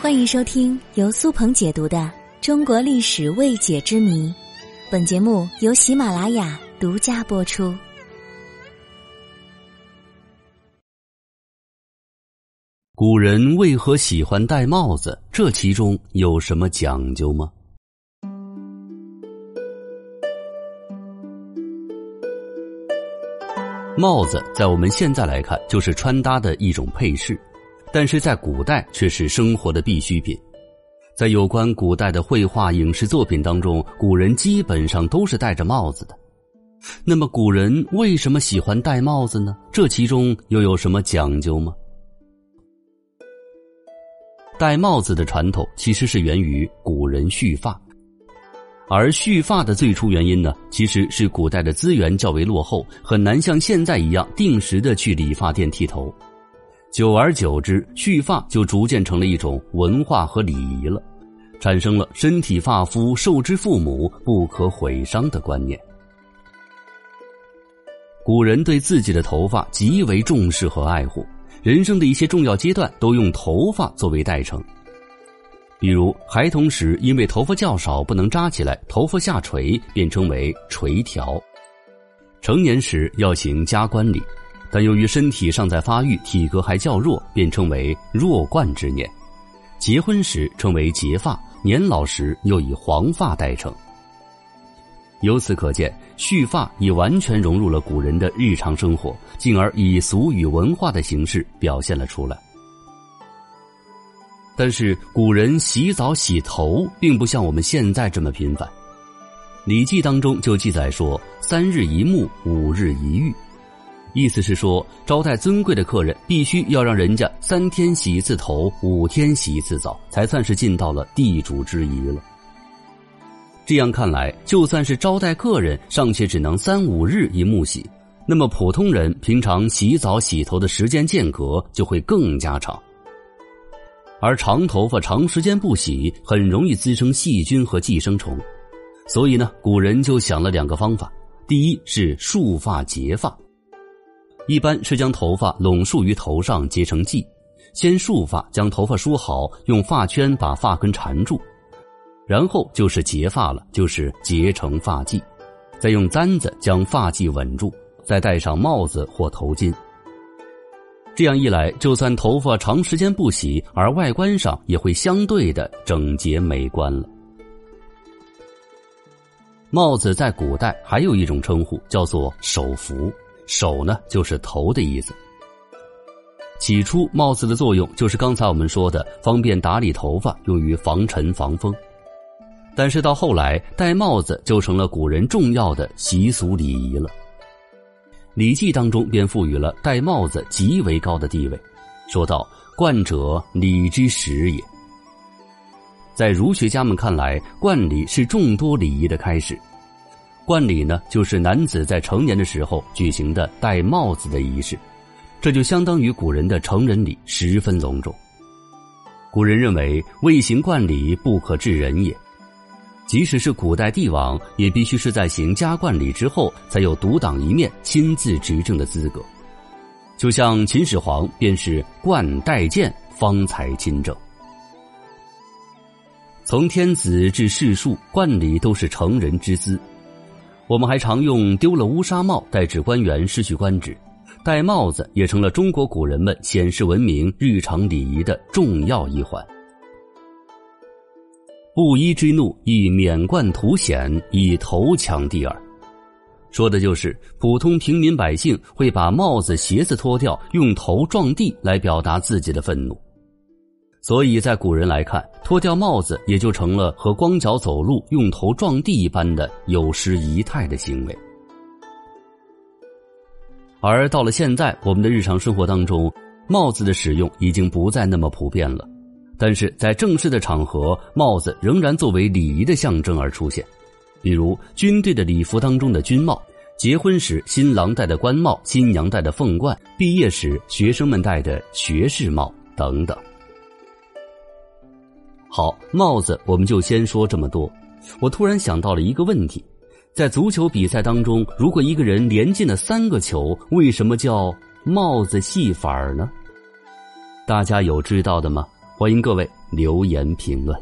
欢迎收听由苏鹏解读的《中国历史未解之谜》，本节目由喜马拉雅独家播出。古人为何喜欢戴帽子？这其中有什么讲究吗？帽子在我们现在来看就是穿搭的一种配饰，但是在古代却是生活的必需品。在有关古代的绘画、影视作品当中，古人基本上都是戴着帽子的。那么，古人为什么喜欢戴帽子呢？这其中又有什么讲究吗？戴帽子的传统其实是源于古人蓄发。而蓄发的最初原因呢，其实是古代的资源较为落后，很难像现在一样定时的去理发店剃头。久而久之，蓄发就逐渐成了一种文化和礼仪了，产生了“身体发肤受之父母，不可毁伤”的观念。古人对自己的头发极为重视和爱护，人生的一些重要阶段都用头发作为代称。比如，孩童时因为头发较少不能扎起来，头发下垂，便称为垂髫；成年时要行加冠礼，但由于身体尚在发育，体格还较弱，便称为弱冠之年；结婚时称为结发，年老时又以黄发代称。由此可见，蓄发已完全融入了古人的日常生活，进而以俗语文化的形式表现了出来。但是古人洗澡洗头并不像我们现在这么频繁，《礼记》当中就记载说：“三日一沐，五日一浴。”意思是说，招待尊贵的客人，必须要让人家三天洗一次头，五天洗一次澡，才算是尽到了地主之谊了。这样看来，就算是招待客人，尚且只能三五日一沐洗，那么普通人平常洗澡洗头的时间间隔就会更加长。而长头发长时间不洗，很容易滋生细菌和寄生虫，所以呢，古人就想了两个方法：第一是束发结发，一般是将头发拢束于头上结成髻，先束发，将头发梳好，用发圈把发根缠住，然后就是结发了，就是结成发髻，再用簪子将发髻稳住，再戴上帽子或头巾。这样一来，就算头发长时间不洗，而外观上也会相对的整洁美观了。帽子在古代还有一种称呼，叫做首服。首呢，就是头的意思。起初，帽子的作用就是刚才我们说的，方便打理头发，用于防尘防风。但是到后来，戴帽子就成了古人重要的习俗礼仪了。《礼记》当中便赋予了戴帽子极为高的地位，说道：“冠者，礼之始也。”在儒学家们看来，冠礼是众多礼仪的开始。冠礼呢，就是男子在成年的时候举行的戴帽子的仪式，这就相当于古人的成人礼，十分隆重。古人认为，未行冠礼，不可治人也。即使是古代帝王，也必须是在行加冠礼之后，才有独当一面、亲自执政的资格。就像秦始皇，便是冠带剑方才亲政。从天子至士庶，冠礼都是成人之资。我们还常用丢了乌纱帽代指官员失去官职，戴帽子也成了中国古人们显示文明、日常礼仪的重要一环。布衣之怒，亦免冠图显，以头抢地耳。说的就是普通平民百姓会把帽子、鞋子脱掉，用头撞地来表达自己的愤怒。所以在古人来看，脱掉帽子也就成了和光脚走路、用头撞地一般的有失仪态的行为。而到了现在，我们的日常生活当中，帽子的使用已经不再那么普遍了。但是在正式的场合，帽子仍然作为礼仪的象征而出现，比如军队的礼服当中的军帽，结婚时新郎戴的官帽，新娘戴的凤冠，毕业时学生们戴的学士帽等等。好，帽子我们就先说这么多。我突然想到了一个问题，在足球比赛当中，如果一个人连进了三个球，为什么叫帽子戏法呢？大家有知道的吗？欢迎各位留言评论。